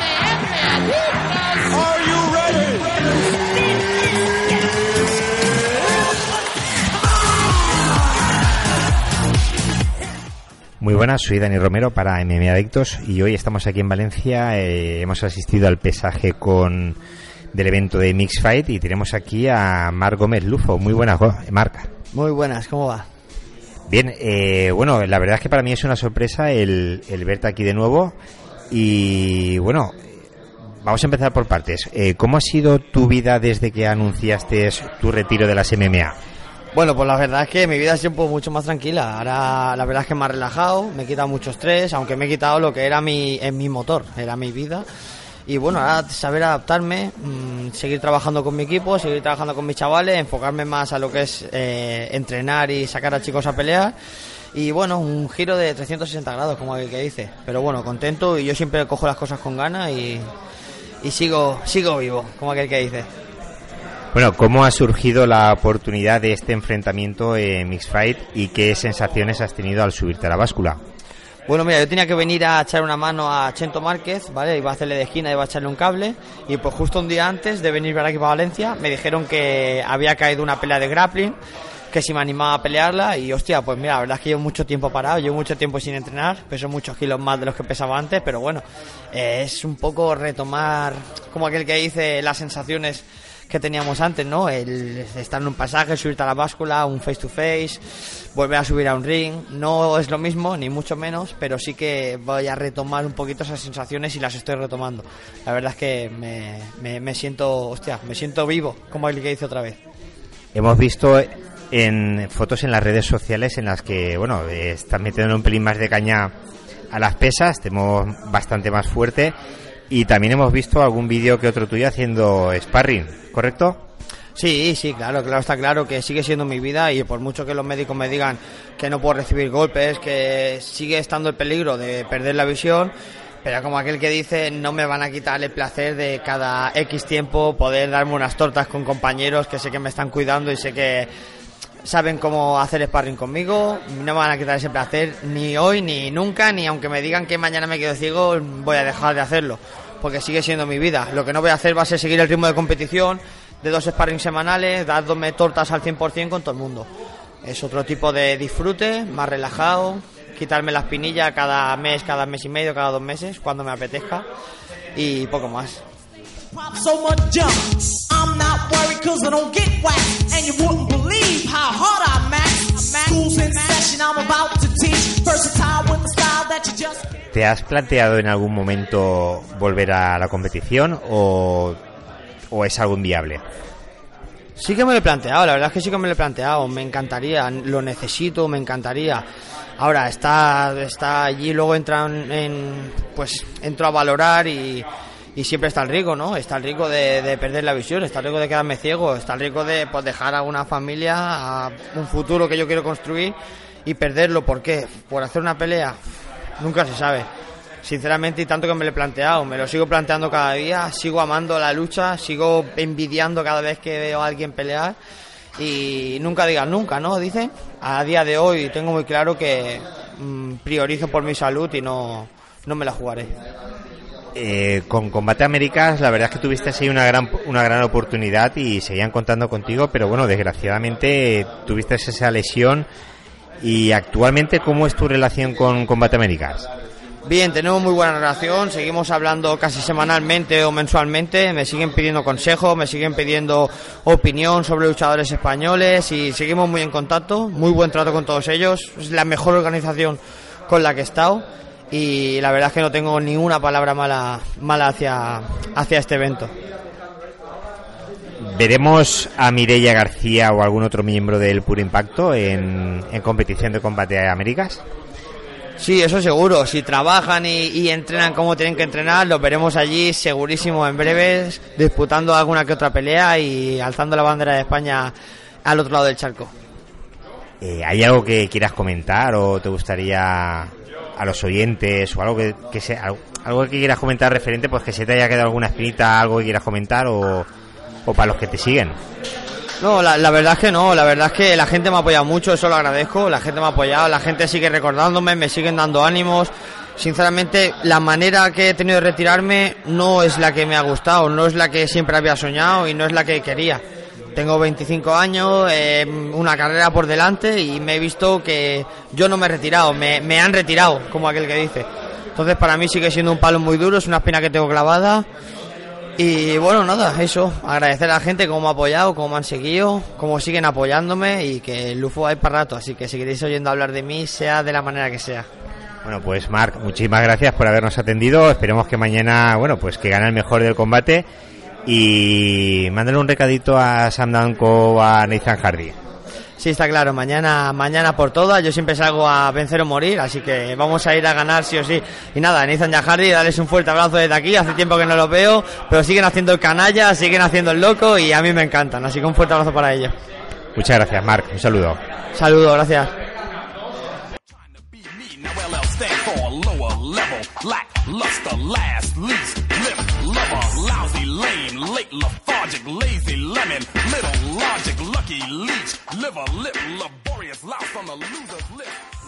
Are you ready? Muy buenas, soy Dani Romero para MMA Adictos y hoy estamos aquí en Valencia. eh, hemos asistido al pesaje con del evento de Mix Fight y tenemos aquí a Marc Gómez Lufo. Muy buenas, Go- Marc. Muy buenas, ¿cómo va? Bien, eh, bueno, la verdad es que para mí es una sorpresa el, el verte aquí de nuevo y bueno, vamos a empezar por partes. Eh, ¿Cómo ha sido tu vida desde que anunciaste tu retiro de las MMA? Bueno, pues la verdad es que mi vida es siempre mucho más tranquila. Ahora la verdad es que me ha relajado, me he quitado mucho estrés, aunque me he quitado lo que era mi, mi motor, era mi vida. Y bueno, ahora saber adaptarme, mm, seguir trabajando con mi equipo, seguir trabajando con mis chavales, enfocarme más a lo que es eh, entrenar y sacar a chicos a pelear. Y bueno, un giro de 360 grados, como el que dice. Pero bueno, contento y yo siempre cojo las cosas con ganas y, y sigo, sigo vivo, como aquel que dice. Bueno, ¿cómo ha surgido la oportunidad de este enfrentamiento en Mix Fight y qué sensaciones has tenido al subirte a la báscula? Bueno, mira, yo tenía que venir a echar una mano a Chento Márquez, ¿vale? Iba a hacerle de esquina, iba a echarle un cable. Y pues justo un día antes de venir para aquí para Valencia, me dijeron que había caído una pelea de grappling, que si me animaba a pelearla. Y hostia, pues mira, la verdad es que llevo mucho tiempo parado, llevo mucho tiempo sin entrenar, peso muchos kilos más de los que pesaba antes, pero bueno, eh, es un poco retomar, como aquel que dice, las sensaciones que teníamos antes, ¿no? El estar en un pasaje, subirte a la báscula, un face to face, volver a subir a un ring. No es lo mismo, ni mucho menos, pero sí que voy a retomar un poquito esas sensaciones y las estoy retomando. La verdad es que me, me, me siento, hostia, me siento vivo, como el que dice otra vez. Hemos visto en fotos en las redes sociales en las que, bueno, estás metiendo un pelín más de caña a las pesas, tenemos bastante más fuerte y también hemos visto algún vídeo que otro tuyo haciendo sparring, ¿correcto? Sí, sí, claro, claro, está claro que sigue siendo mi vida y por mucho que los médicos me digan que no puedo recibir golpes, que sigue estando el peligro de perder la visión, pero como aquel que dice, no me van a quitar el placer de cada X tiempo poder darme unas tortas con compañeros que sé que me están cuidando y sé que saben cómo hacer sparring conmigo, no me van a quitar ese placer ni hoy, ni nunca, ni aunque me digan que mañana me quedo ciego, voy a dejar de hacerlo, porque sigue siendo mi vida. Lo que no voy a hacer va a ser seguir el ritmo de competición, de dos sparring semanales, dándome tortas al 100% con todo el mundo. Es otro tipo de disfrute, más relajado, quitarme la espinilla cada mes, cada mes y medio, cada dos meses, cuando me apetezca, y poco más. How hard I max. School's in session, I'm about to teach. Versatile with the style that you just can't. ¿Te has planteado en algún momento volver a la competición o, o es algo inviable? Sí que me lo he planteado, la verdad es que sí que me lo he planteado, me encantaría, lo necesito, me encantaría. Ahora está, está allí, luego entran en, pues entro a valorar y, y siempre está el riesgo, ¿no? Está el riesgo de, de perder la visión, está el riesgo de quedarme ciego, está el riesgo de pues, dejar a una familia, a un futuro que yo quiero construir y perderlo. ¿Por qué? ¿Por hacer una pelea? Nunca se sabe. Sinceramente, y tanto que me lo he planteado, me lo sigo planteando cada día, sigo amando la lucha, sigo envidiando cada vez que veo a alguien pelear y nunca digas nunca, ¿no? Dicen. A día de hoy tengo muy claro que mm, priorizo por mi salud y no, no me la jugaré. Eh, con Combate Américas, la verdad es que tuviste ahí una gran, una gran oportunidad y seguían contando contigo, pero bueno, desgraciadamente tuviste esa lesión. Y actualmente, ¿cómo es tu relación con Combate Américas? Bien, tenemos muy buena relación, seguimos hablando casi semanalmente o mensualmente, me siguen pidiendo consejos, me siguen pidiendo opinión sobre luchadores españoles y seguimos muy en contacto, muy buen trato con todos ellos, es la mejor organización con la que he estado y la verdad es que no tengo ni una palabra mala, mala hacia, hacia este evento. ¿Veremos a Mireia García o algún otro miembro del Puro Impacto en, en competición de Combate Américas? Sí, eso seguro. Si trabajan y, y, entrenan como tienen que entrenar, los veremos allí segurísimo en breves, disputando alguna que otra pelea y alzando la bandera de España al otro lado del charco. Eh, ¿Hay algo que quieras comentar o te gustaría a los oyentes o algo que, algo, que quieras comentar referente, pues que se te haya quedado alguna espinita, algo que quieras comentar o, o para los que te siguen? No, la, la, verdad es que no, la verdad es que la gente me ha apoyado mucho, eso lo agradezco, la gente me ha apoyado, la gente sigue recordándome, me siguen dando ánimos, sinceramente la manera que he tenido de retirarme no es la que me ha gustado, no es la que siempre había soñado y no es la que quería. Tengo 25 años, eh, una carrera por delante y me he visto que yo no me he retirado, me, han retirado, como aquel que dice. Entonces para mí sigue siendo un palo muy duro, es una espina que tengo clavada. Y bueno, nada, eso, agradecer a la gente cómo me ha apoyado, cómo me han seguido, cómo siguen apoyándome y que el UFO hay para rato, así que si queréis oyendo hablar de mí, sea de la manera que sea. Bueno, pues Marc, muchísimas gracias por habernos atendido. Esperemos que mañana, bueno, pues que gane el mejor del combate. Y mándale un recadito a Sam Danko o a Nathan Hardy. Sí, está claro, mañana, mañana por todas. Yo siempre salgo a vencer o morir, así que vamos a ir a ganar sí o sí. Y nada, Nathan y a Hardy, darles un fuerte abrazo desde aquí. Hace tiempo que no los veo, pero siguen haciendo el canalla, siguen haciendo el loco y a mí me encantan. Así que un fuerte abrazo para ellos. Muchas gracias, Marc. Un saludo. Saludos, gracias. Lousy, lame, late, lethargic, lazy, lemon, little logic, lucky, leech, liver, lip, laborious, louse on the loser's list.